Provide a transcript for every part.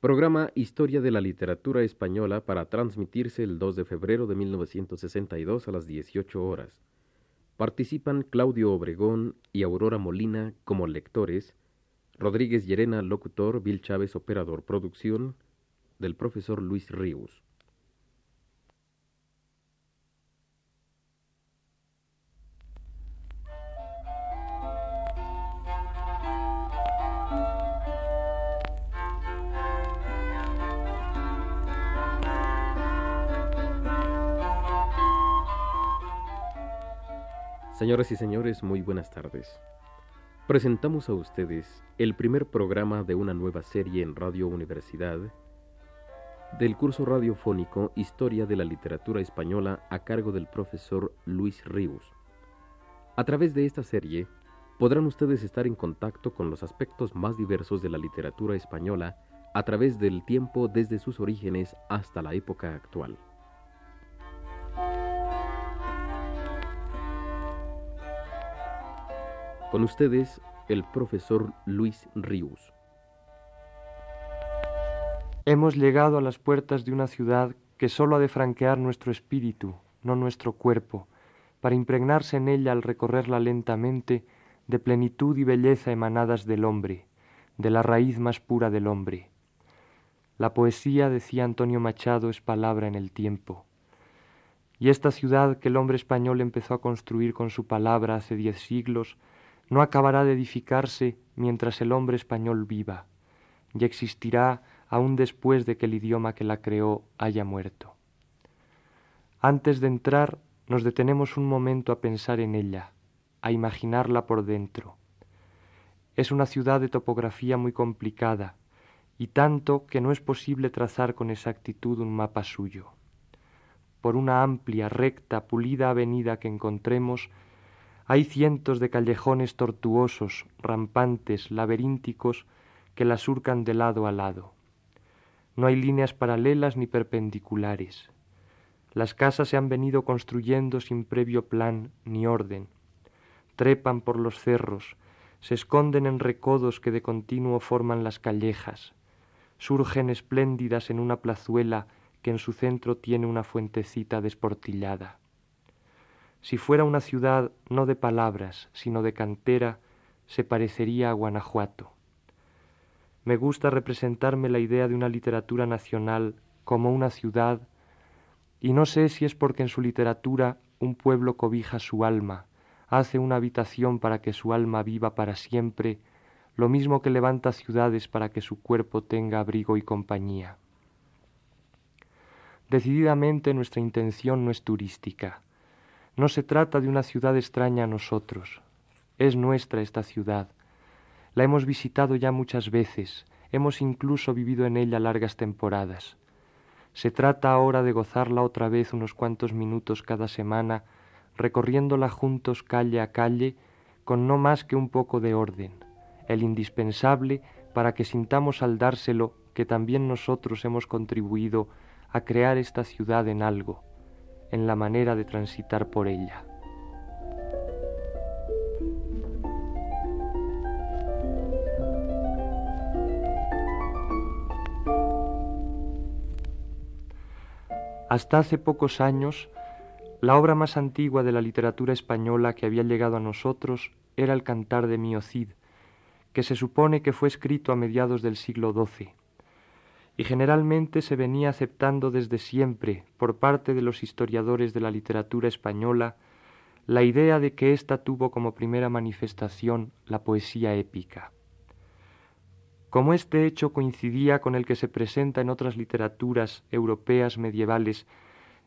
Programa Historia de la Literatura Española para transmitirse el 2 de febrero de 1962 a las 18 horas. Participan Claudio Obregón y Aurora Molina como lectores, Rodríguez Llerena, locutor, Bill Chávez, operador, producción del profesor Luis Ríos. Señoras y señores, muy buenas tardes. Presentamos a ustedes el primer programa de una nueva serie en Radio Universidad del curso radiofónico Historia de la Literatura Española a cargo del profesor Luis Ríos. A través de esta serie podrán ustedes estar en contacto con los aspectos más diversos de la literatura española a través del tiempo desde sus orígenes hasta la época actual. Con ustedes, el profesor Luis Ríos. Hemos llegado a las puertas de una ciudad que sólo ha de franquear nuestro espíritu, no nuestro cuerpo, para impregnarse en ella al recorrerla lentamente de plenitud y belleza emanadas del hombre, de la raíz más pura del hombre. La poesía, decía Antonio Machado, es palabra en el tiempo. Y esta ciudad que el hombre español empezó a construir con su palabra hace diez siglos, no acabará de edificarse mientras el hombre español viva, y existirá aún después de que el idioma que la creó haya muerto. Antes de entrar, nos detenemos un momento a pensar en ella, a imaginarla por dentro. Es una ciudad de topografía muy complicada, y tanto que no es posible trazar con exactitud un mapa suyo. Por una amplia, recta, pulida avenida que encontremos, hay cientos de callejones tortuosos, rampantes, laberínticos, que la surcan de lado a lado. No hay líneas paralelas ni perpendiculares. Las casas se han venido construyendo sin previo plan ni orden. Trepan por los cerros, se esconden en recodos que de continuo forman las callejas, surgen espléndidas en una plazuela que en su centro tiene una fuentecita desportillada. Si fuera una ciudad no de palabras, sino de cantera, se parecería a Guanajuato. Me gusta representarme la idea de una literatura nacional como una ciudad, y no sé si es porque en su literatura un pueblo cobija su alma, hace una habitación para que su alma viva para siempre, lo mismo que levanta ciudades para que su cuerpo tenga abrigo y compañía. Decididamente nuestra intención no es turística, no se trata de una ciudad extraña a nosotros, es nuestra esta ciudad. La hemos visitado ya muchas veces, hemos incluso vivido en ella largas temporadas. Se trata ahora de gozarla otra vez unos cuantos minutos cada semana, recorriéndola juntos calle a calle, con no más que un poco de orden, el indispensable para que sintamos al dárselo que también nosotros hemos contribuido a crear esta ciudad en algo, en la manera de transitar por ella. Hasta hace pocos años, la obra más antigua de la literatura española que había llegado a nosotros era el Cantar de Mio Cid, que se supone que fue escrito a mediados del siglo XII y generalmente se venía aceptando desde siempre por parte de los historiadores de la literatura española la idea de que ésta tuvo como primera manifestación la poesía épica. Como este hecho coincidía con el que se presenta en otras literaturas europeas medievales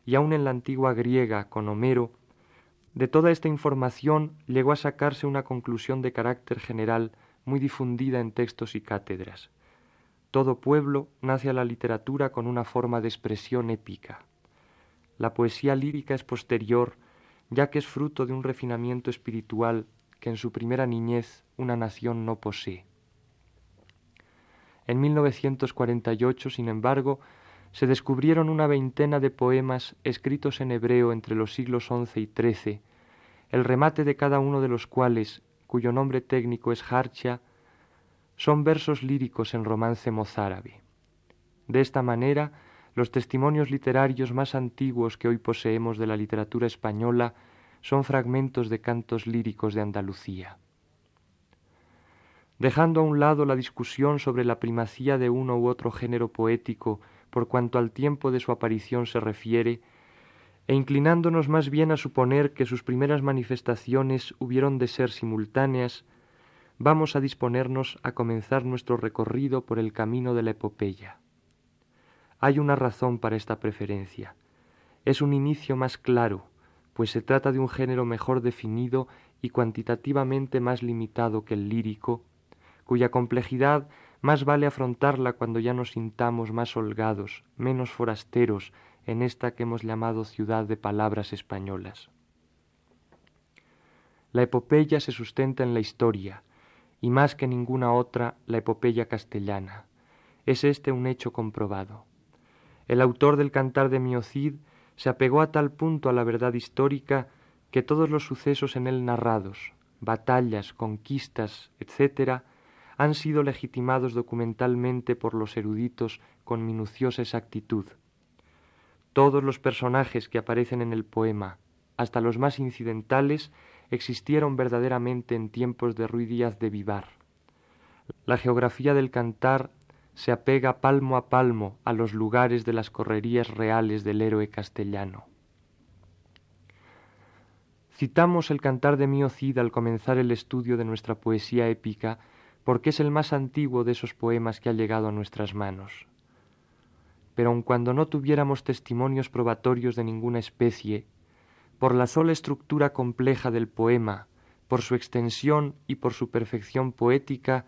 y aun en la antigua griega con Homero, de toda esta información llegó a sacarse una conclusión de carácter general muy difundida en textos y cátedras. Todo pueblo nace a la literatura con una forma de expresión épica. La poesía lírica es posterior, ya que es fruto de un refinamiento espiritual que en su primera niñez una nación no posee. En 1948, sin embargo, se descubrieron una veintena de poemas escritos en hebreo entre los siglos XI y XIII, el remate de cada uno de los cuales, cuyo nombre técnico es Harcha, son versos líricos en romance mozárabe. De esta manera, los testimonios literarios más antiguos que hoy poseemos de la literatura española son fragmentos de cantos líricos de Andalucía. Dejando a un lado la discusión sobre la primacía de uno u otro género poético por cuanto al tiempo de su aparición se refiere, e inclinándonos más bien a suponer que sus primeras manifestaciones hubieron de ser simultáneas, vamos a disponernos a comenzar nuestro recorrido por el camino de la epopeya. Hay una razón para esta preferencia. Es un inicio más claro, pues se trata de un género mejor definido y cuantitativamente más limitado que el lírico, cuya complejidad más vale afrontarla cuando ya nos sintamos más holgados, menos forasteros en esta que hemos llamado ciudad de palabras españolas. La epopeya se sustenta en la historia, y más que ninguna otra la epopeya castellana. Es este un hecho comprobado. El autor del Cantar de Miocid se apegó a tal punto a la verdad histórica que todos los sucesos en él narrados, batallas, conquistas, etc., han sido legitimados documentalmente por los eruditos con minuciosa exactitud. Todos los personajes que aparecen en el poema, hasta los más incidentales, existieron verdaderamente en tiempos de Ruy Díaz de Vivar. La geografía del cantar se apega palmo a palmo a los lugares de las correrías reales del héroe castellano. Citamos el cantar de Mio Cid al comenzar el estudio de nuestra poesía épica porque es el más antiguo de esos poemas que ha llegado a nuestras manos. Pero aun cuando no tuviéramos testimonios probatorios de ninguna especie, por la sola estructura compleja del poema, por su extensión y por su perfección poética,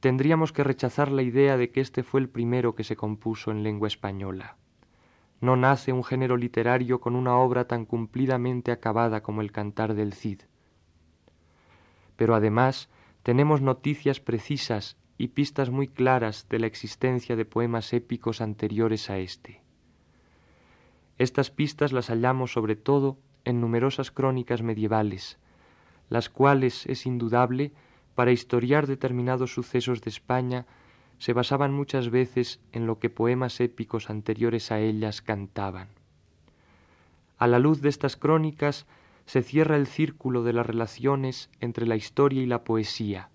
tendríamos que rechazar la idea de que este fue el primero que se compuso en lengua española. No nace un género literario con una obra tan cumplidamente acabada como el Cantar del Cid. Pero además tenemos noticias precisas y pistas muy claras de la existencia de poemas épicos anteriores a éste. Estas pistas las hallamos sobre todo en numerosas crónicas medievales, las cuales, es indudable, para historiar determinados sucesos de España se basaban muchas veces en lo que poemas épicos anteriores a ellas cantaban. A la luz de estas crónicas se cierra el círculo de las relaciones entre la historia y la poesía,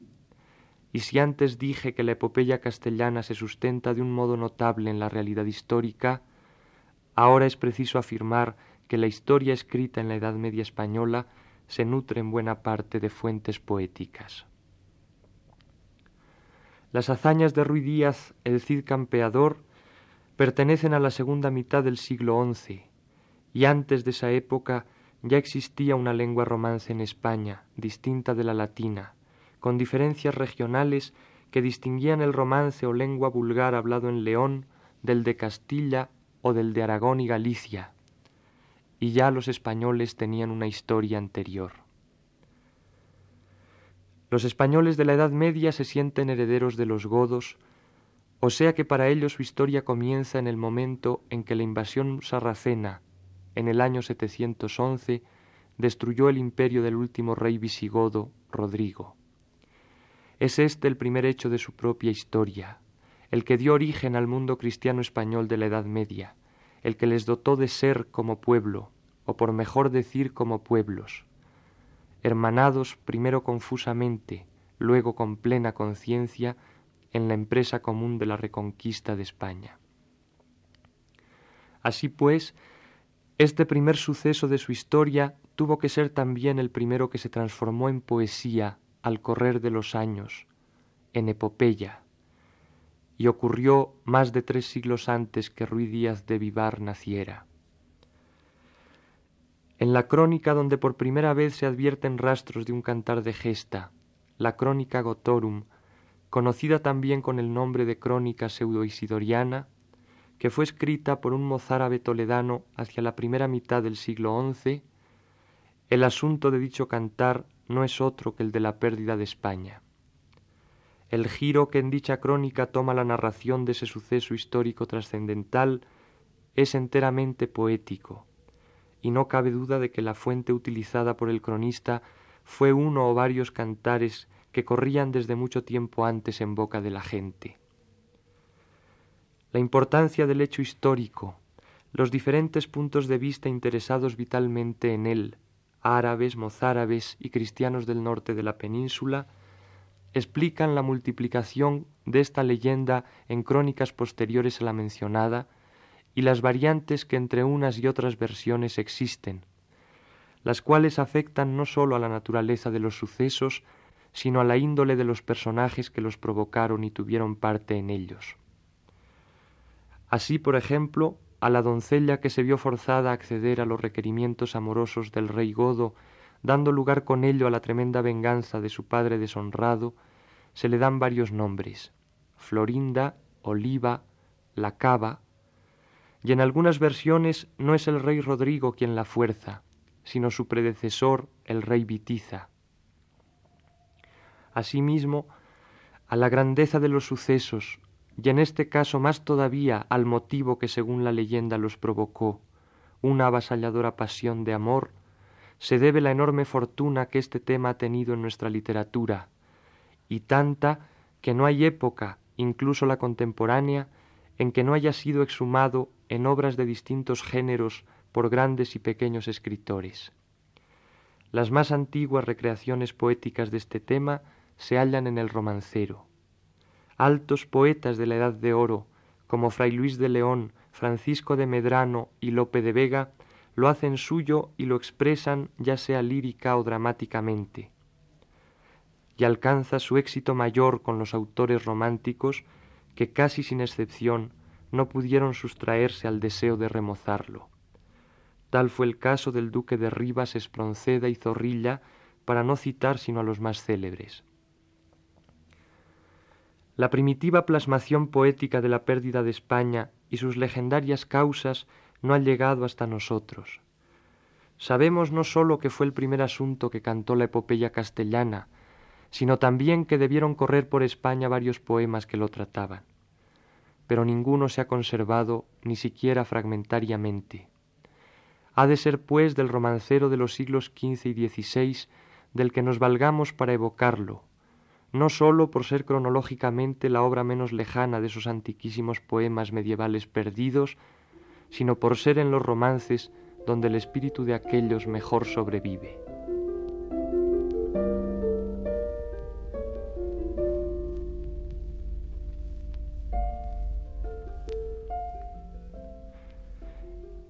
y si antes dije que la epopeya castellana se sustenta de un modo notable en la realidad histórica, ahora es preciso afirmar que la historia escrita en la Edad Media española se nutre en buena parte de fuentes poéticas. Las hazañas de Ruy Díaz, el Cid campeador, pertenecen a la segunda mitad del siglo XI, y antes de esa época ya existía una lengua romance en España, distinta de la latina, con diferencias regionales que distinguían el romance o lengua vulgar hablado en León del de Castilla o del de Aragón y Galicia, y ya los españoles tenían una historia anterior. Los españoles de la Edad Media se sienten herederos de los godos, o sea que para ellos su historia comienza en el momento en que la invasión sarracena, en el año 711, destruyó el imperio del último rey visigodo, Rodrigo. Es este el primer hecho de su propia historia, el que dio origen al mundo cristiano español de la Edad Media, el que les dotó de ser como pueblo, o por mejor decir como pueblos, hermanados primero confusamente, luego con plena conciencia, en la empresa común de la reconquista de España. Así pues, este primer suceso de su historia tuvo que ser también el primero que se transformó en poesía al correr de los años, en epopeya, y ocurrió más de tres siglos antes que Ruy Díaz de Vivar naciera. En la crónica donde por primera vez se advierten rastros de un cantar de gesta, la crónica Gotorum, conocida también con el nombre de crónica pseudo-isidoriana, que fue escrita por un mozárabe toledano hacia la primera mitad del siglo XI, el asunto de dicho cantar no es otro que el de la pérdida de España. El giro que en dicha crónica toma la narración de ese suceso histórico trascendental es enteramente poético, y no cabe duda de que la fuente utilizada por el cronista fue uno o varios cantares que corrían desde mucho tiempo antes en boca de la gente. la importancia del hecho histórico, los diferentes puntos de vista interesados vitalmente en él, árabes, mozárabes y cristianos del norte de la península, explican la multiplicación de esta leyenda en crónicas posteriores a la mencionada y las variantes que entre unas y otras versiones existen, las cuales afectan no sólo a la naturaleza de los sucesos, sino a la índole de los personajes que los provocaron y tuvieron parte en ellos. Así, por ejemplo, a la doncella que se vio forzada a acceder a los requerimientos amorosos del rey Godo, dando lugar con ello a la tremenda venganza de su padre deshonrado, se le dan varios nombres Florinda, Oliva, La Cava, y en algunas versiones no es el rey Rodrigo quien la fuerza, sino su predecesor, el rey Vitiza. Asimismo, a la grandeza de los sucesos, y en este caso más todavía al motivo que según la leyenda los provocó, una avasalladora pasión de amor, se debe la enorme fortuna que este tema ha tenido en nuestra literatura, y tanta que no hay época, incluso la contemporánea, en que no haya sido exhumado en obras de distintos géneros por grandes y pequeños escritores. Las más antiguas recreaciones poéticas de este tema se hallan en el romancero. Altos poetas de la Edad de Oro, como Fray Luis de León, Francisco de Medrano y Lope de Vega, lo hacen suyo y lo expresan ya sea lírica o dramáticamente. Y alcanza su éxito mayor con los autores románticos que casi sin excepción no pudieron sustraerse al deseo de remozarlo. Tal fue el caso del duque de Rivas, Espronceda y Zorrilla, para no citar sino a los más célebres. La primitiva plasmación poética de la pérdida de España y sus legendarias causas no ha llegado hasta nosotros. Sabemos no sólo que fue el primer asunto que cantó la epopeya castellana, sino también que debieron correr por España varios poemas que lo trataban. Pero ninguno se ha conservado ni siquiera fragmentariamente. Ha de ser, pues, del romancero de los siglos XV y XVI del que nos valgamos para evocarlo, no sólo por ser cronológicamente la obra menos lejana de esos antiquísimos poemas medievales perdidos, sino por ser en los romances donde el espíritu de aquellos mejor sobrevive.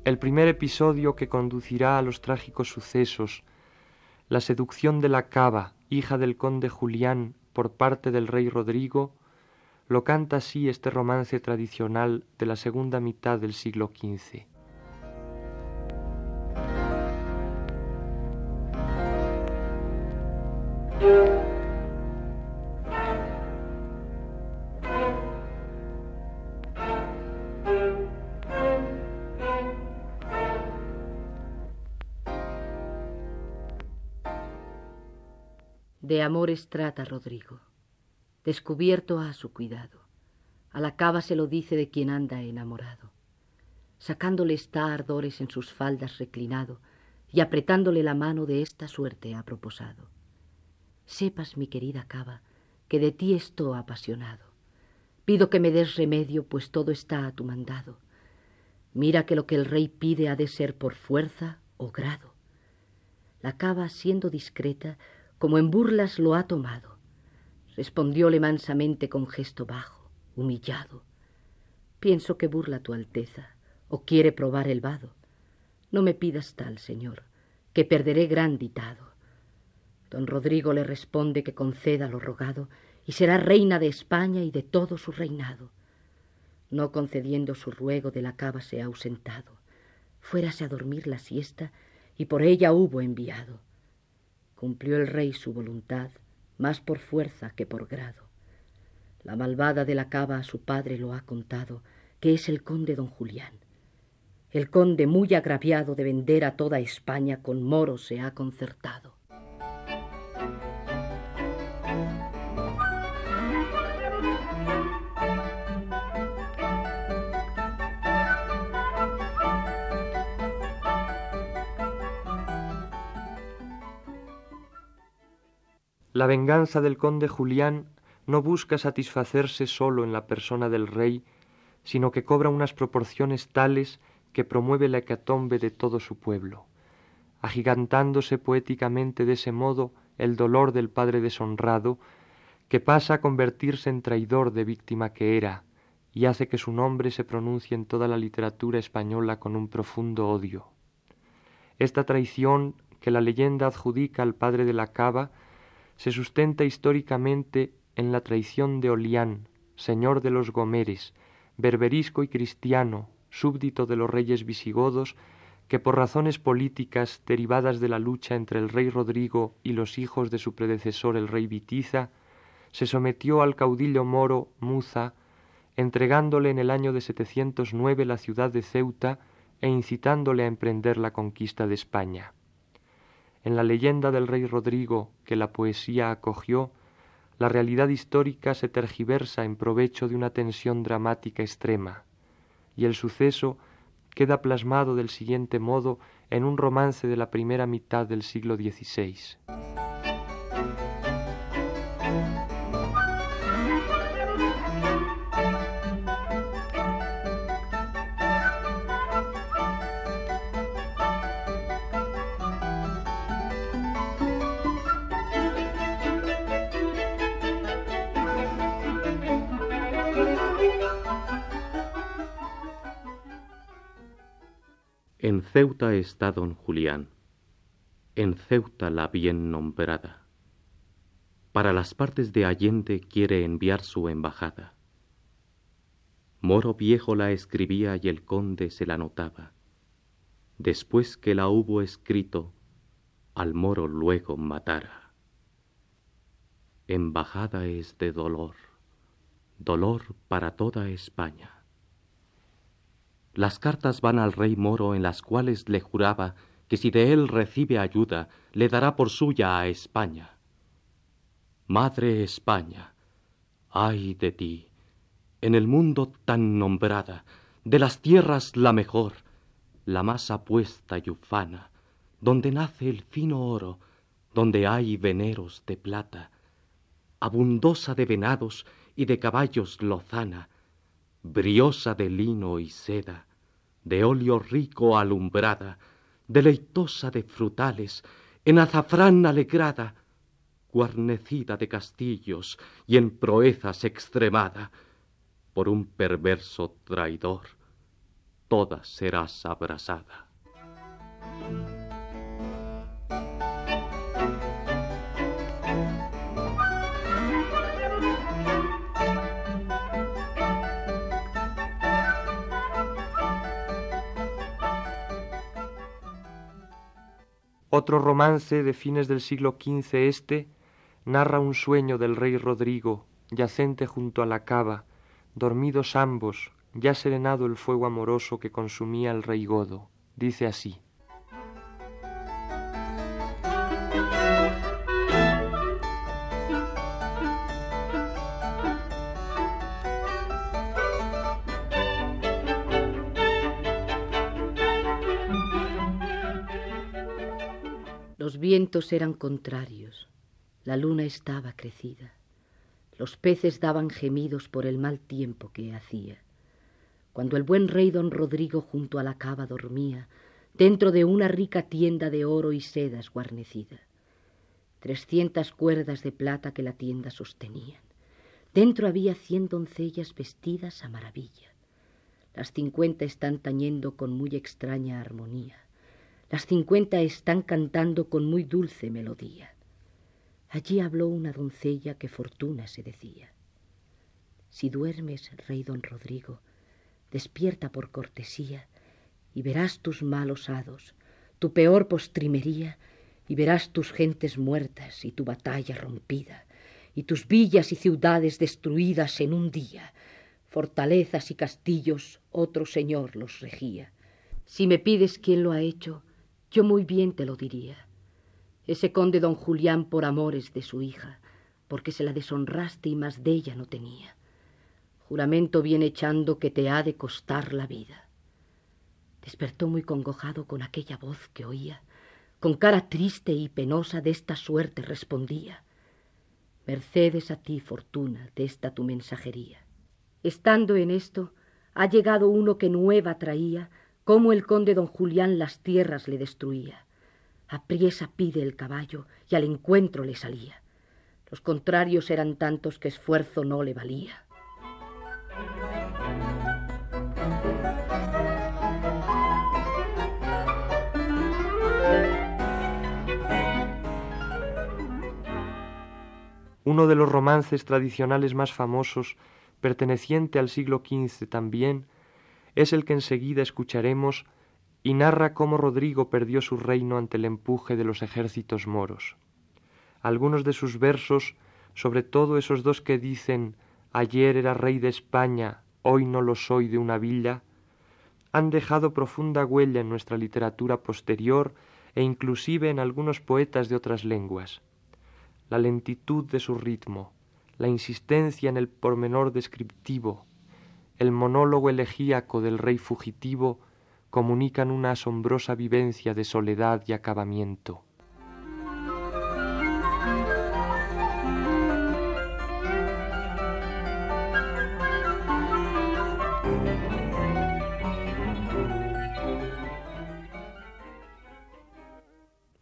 El primer episodio que conducirá a los trágicos sucesos, la seducción de la cava, hija del conde Julián, por parte del rey Rodrigo, lo canta así este romance tradicional de la segunda mitad del siglo XV. De amores trata Rodrigo, descubierto a su cuidado. A la cava se lo dice de quien anda enamorado. Sacándole está ardores en sus faldas reclinado y apretándole la mano de esta suerte ha proposado. Sepas, mi querida cava, que de ti estoy apasionado. Pido que me des remedio, pues todo está a tu mandado. Mira que lo que el rey pide ha de ser por fuerza o grado. La cava, siendo discreta, como en burlas lo ha tomado. Respondióle mansamente con gesto bajo, humillado. Pienso que burla tu Alteza, o quiere probar el vado. No me pidas tal, señor, que perderé gran ditado. Don Rodrigo le responde que conceda lo rogado, y será reina de España y de todo su reinado. No concediendo su ruego de la cava se ha ausentado. Fuérase a dormir la siesta, y por ella hubo enviado. Cumplió el rey su voluntad, más por fuerza que por grado. La malvada de la cava a su padre lo ha contado, que es el conde don Julián. El conde, muy agraviado de vender a toda España, con moros se ha concertado. La venganza del conde Julián no busca satisfacerse solo en la persona del rey, sino que cobra unas proporciones tales que promueve la hecatombe de todo su pueblo, agigantándose poéticamente de ese modo el dolor del padre deshonrado, que pasa a convertirse en traidor de víctima que era, y hace que su nombre se pronuncie en toda la literatura española con un profundo odio. Esta traición que la leyenda adjudica al padre de la cava se sustenta históricamente en la traición de Olián, señor de los Gomeres, berberisco y cristiano, súbdito de los reyes visigodos, que por razones políticas derivadas de la lucha entre el rey Rodrigo y los hijos de su predecesor el rey Vitiza, se sometió al caudillo moro Muza, entregándole en el año de 709 la ciudad de Ceuta e incitándole a emprender la conquista de España. En la leyenda del rey Rodrigo que la poesía acogió, la realidad histórica se tergiversa en provecho de una tensión dramática extrema, y el suceso queda plasmado del siguiente modo en un romance de la primera mitad del siglo XVI. Ceuta está don Julián, en Ceuta la bien nombrada. Para las partes de Allende quiere enviar su embajada. Moro viejo la escribía y el conde se la notaba. Después que la hubo escrito, al moro luego matara. Embajada es de dolor, dolor para toda España las cartas van al rey moro en las cuales le juraba que si de él recibe ayuda, le dará por suya a España. Madre España, ay de ti, en el mundo tan nombrada, de las tierras la mejor, la más apuesta y ufana, donde nace el fino oro, donde hay veneros de plata, abundosa de venados y de caballos lozana, briosa de lino y seda, de óleo rico alumbrada, deleitosa de frutales, en azafrán alegrada, guarnecida de castillos y en proezas extremada, por un perverso traidor, toda serás abrasada. Otro romance de fines del siglo XV este narra un sueño del rey Rodrigo, yacente junto a la cava, dormidos ambos, ya serenado el fuego amoroso que consumía el rey Godo. Dice así. Vientos eran contrarios, la luna estaba crecida, los peces daban gemidos por el mal tiempo que hacía. Cuando el buen rey don Rodrigo junto a la cava dormía, dentro de una rica tienda de oro y sedas guarnecida, trescientas cuerdas de plata que la tienda sostenían. Dentro había cien doncellas vestidas a maravilla. Las cincuenta están tañendo con muy extraña armonía. Las cincuenta están cantando con muy dulce melodía. Allí habló una doncella que fortuna se decía. Si duermes, rey don Rodrigo, despierta por cortesía y verás tus malos hados, tu peor postrimería, y verás tus gentes muertas y tu batalla rompida, y tus villas y ciudades destruidas en un día. Fortalezas y castillos otro señor los regía. Si me pides quién lo ha hecho, yo muy bien te lo diría. Ese conde don Julián por amores de su hija, porque se la deshonraste y más de ella no tenía. Juramento bien echando que te ha de costar la vida. Despertó muy congojado con aquella voz que oía, con cara triste y penosa de esta suerte respondía. Mercedes a ti, fortuna, de esta tu mensajería. Estando en esto, Ha llegado uno que nueva traía, como el conde don Julián las tierras le destruía. Apriesa pide el caballo y al encuentro le salía. Los contrarios eran tantos que esfuerzo no le valía. Uno de los romances tradicionales más famosos, perteneciente al siglo XV también, es el que enseguida escucharemos y narra cómo Rodrigo perdió su reino ante el empuje de los ejércitos moros. Algunos de sus versos, sobre todo esos dos que dicen ayer era rey de España, hoy no lo soy de una villa, han dejado profunda huella en nuestra literatura posterior e inclusive en algunos poetas de otras lenguas la lentitud de su ritmo, la insistencia en el pormenor descriptivo, el monólogo elegíaco del rey fugitivo comunican una asombrosa vivencia de soledad y acabamiento.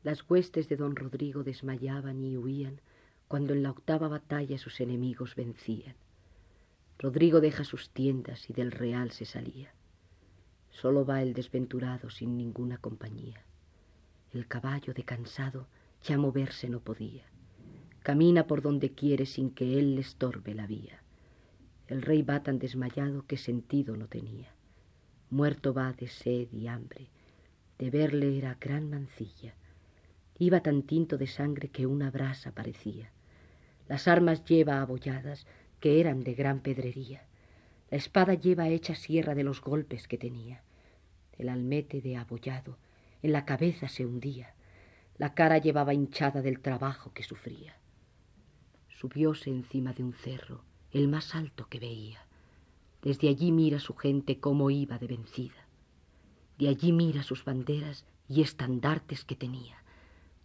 Las huestes de don Rodrigo desmayaban y huían cuando en la octava batalla sus enemigos vencían. Rodrigo deja sus tiendas y del real se salía. Solo va el desventurado sin ninguna compañía. El caballo de cansado ya moverse no podía. Camina por donde quiere sin que él le estorbe la vía. El rey va tan desmayado que sentido no tenía. Muerto va de sed y hambre. De verle era gran mancilla Iba tan tinto de sangre que una brasa parecía. Las armas lleva abolladas, que eran de gran pedrería. La espada lleva hecha sierra de los golpes que tenía. El almete de abollado en la cabeza se hundía. La cara llevaba hinchada del trabajo que sufría. Subióse encima de un cerro, el más alto que veía. Desde allí mira su gente cómo iba de vencida. De allí mira sus banderas y estandartes que tenía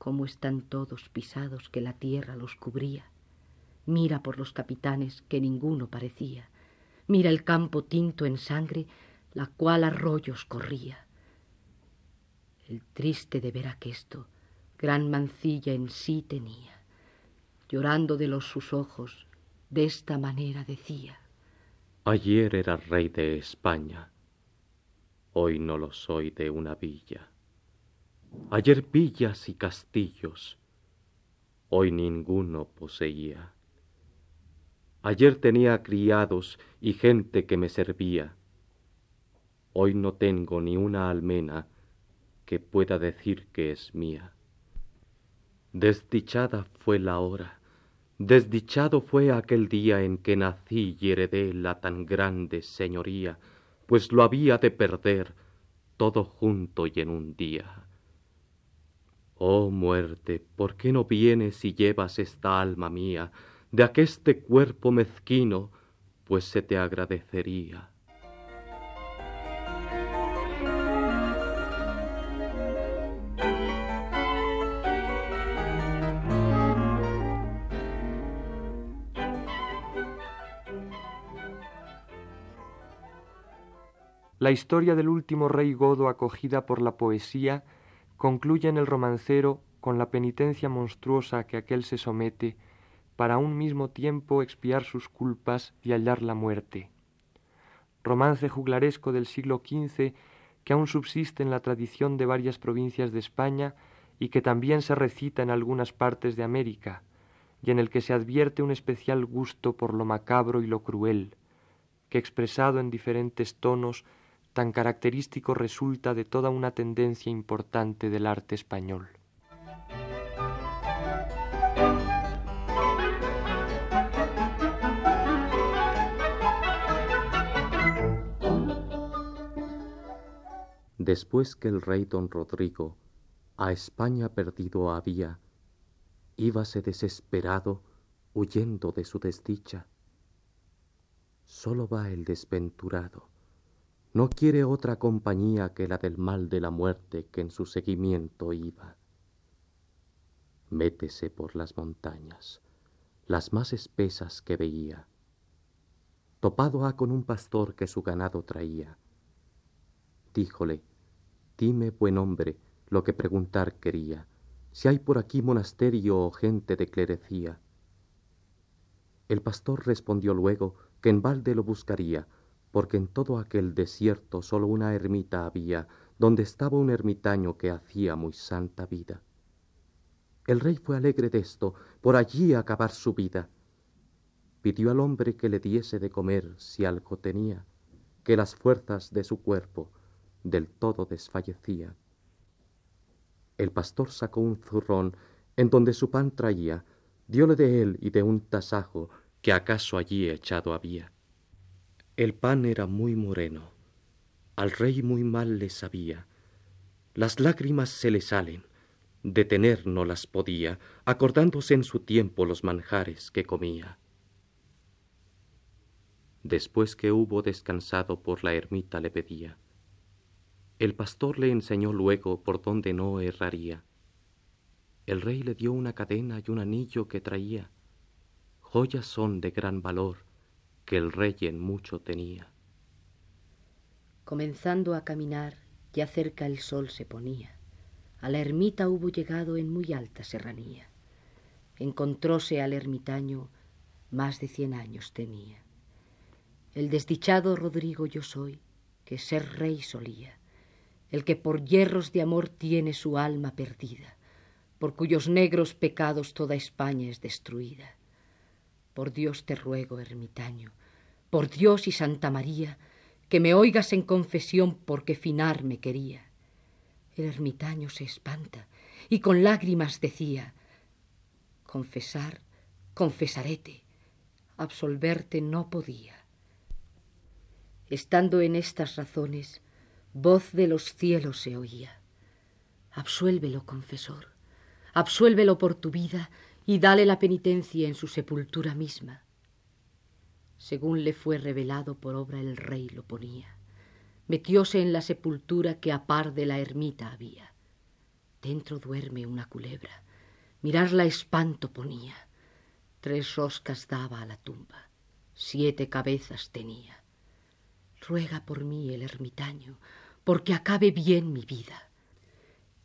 cómo están todos pisados que la tierra los cubría. Mira por los capitanes que ninguno parecía. Mira el campo tinto en sangre, la cual arroyos corría. El triste de ver aquesto, gran mancilla en sí tenía. Llorando de los sus ojos, de esta manera decía. Ayer era rey de España, hoy no lo soy de una villa. Ayer villas y castillos, hoy ninguno poseía. Ayer tenía criados y gente que me servía. Hoy no tengo ni una almena que pueda decir que es mía. Desdichada fue la hora, desdichado fue aquel día en que nací y heredé la tan grande señoría, pues lo había de perder todo junto y en un día. Oh muerte, ¿por qué no vienes y llevas esta alma mía de aqueste cuerpo mezquino, pues se te agradecería? La historia del último rey godo acogida por la poesía en el romancero con la penitencia monstruosa que aquel se somete para un mismo tiempo expiar sus culpas y hallar la muerte. Romance juglaresco del siglo XV que aún subsiste en la tradición de varias provincias de España y que también se recita en algunas partes de América, y en el que se advierte un especial gusto por lo macabro y lo cruel, que expresado en diferentes tonos tan característico resulta de toda una tendencia importante del arte español. Después que el rey don Rodrigo a España perdido había, íbase desesperado huyendo de su desdicha. Solo va el desventurado no quiere otra compañía que la del mal de la muerte que en su seguimiento iba. Métese por las montañas, las más espesas que veía. topado ha con un pastor que su ganado traía. Díjole, dime, buen hombre, lo que preguntar quería, si hay por aquí monasterio o gente de clerecía. El pastor respondió luego que en balde lo buscaría, porque en todo aquel desierto solo una ermita había, donde estaba un ermitaño que hacía muy santa vida. El rey fue alegre de esto, por allí acabar su vida. Pidió al hombre que le diese de comer si algo tenía, que las fuerzas de su cuerpo del todo desfallecía. El pastor sacó un zurrón en donde su pan traía, dióle de él y de un tasajo que acaso allí echado había. El pan era muy moreno, al rey muy mal le sabía, las lágrimas se le salen, detener no las podía, acordándose en su tiempo los manjares que comía. Después que hubo descansado por la ermita le pedía. El pastor le enseñó luego por donde no erraría. El rey le dio una cadena y un anillo que traía. Joyas son de gran valor que el rey en mucho tenía. Comenzando a caminar, ya cerca el sol se ponía a la ermita hubo llegado en muy alta serranía. Encontróse al ermitaño, más de cien años tenía. El desdichado Rodrigo yo soy, que ser rey solía, el que por hierros de amor tiene su alma perdida, por cuyos negros pecados toda España es destruida. Por Dios te ruego, ermitaño, por Dios y Santa María, que me oigas en confesión porque finar me quería el ermitaño se espanta y con lágrimas decía, confesar, confesarete, absolverte no podía. Estando en estas razones, voz de los cielos se oía. Absuélvelo, confesor, absuélvelo por tu vida y dale la penitencia en su sepultura misma. Según le fue revelado por obra el rey lo ponía metióse en la sepultura que a par de la ermita había. Dentro duerme una culebra, mirarla espanto ponía. Tres roscas daba a la tumba, siete cabezas tenía. Ruega por mí el ermitaño, porque acabe bien mi vida.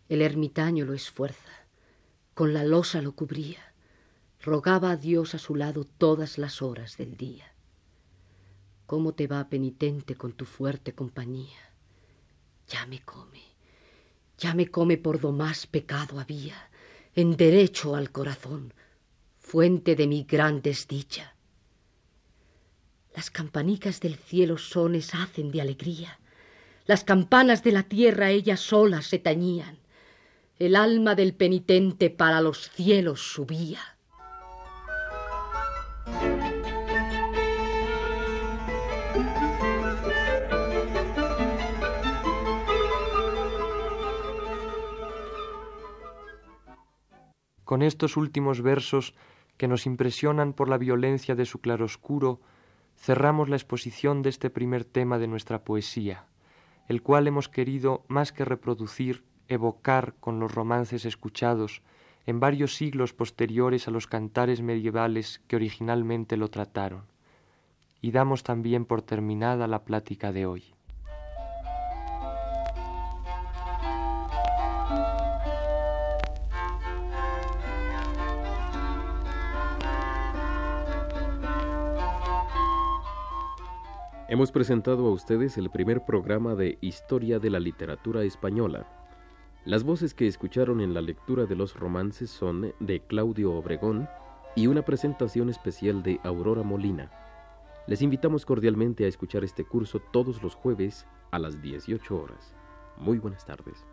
El ermitaño lo esfuerza, con la losa lo cubría, rogaba a Dios a su lado todas las horas del día. ¿Cómo te va penitente con tu fuerte compañía? Ya me come, ya me come por do más pecado había, en derecho al corazón, fuente de mi gran desdicha. Las campanicas del cielo sones hacen de alegría, las campanas de la tierra ellas solas se tañían, el alma del penitente para los cielos subía. Con estos últimos versos que nos impresionan por la violencia de su claroscuro, cerramos la exposición de este primer tema de nuestra poesía, el cual hemos querido, más que reproducir, evocar con los romances escuchados en varios siglos posteriores a los cantares medievales que originalmente lo trataron. Y damos también por terminada la plática de hoy. Hemos presentado a ustedes el primer programa de Historia de la Literatura Española. Las voces que escucharon en la lectura de los romances son de Claudio Obregón y una presentación especial de Aurora Molina. Les invitamos cordialmente a escuchar este curso todos los jueves a las 18 horas. Muy buenas tardes.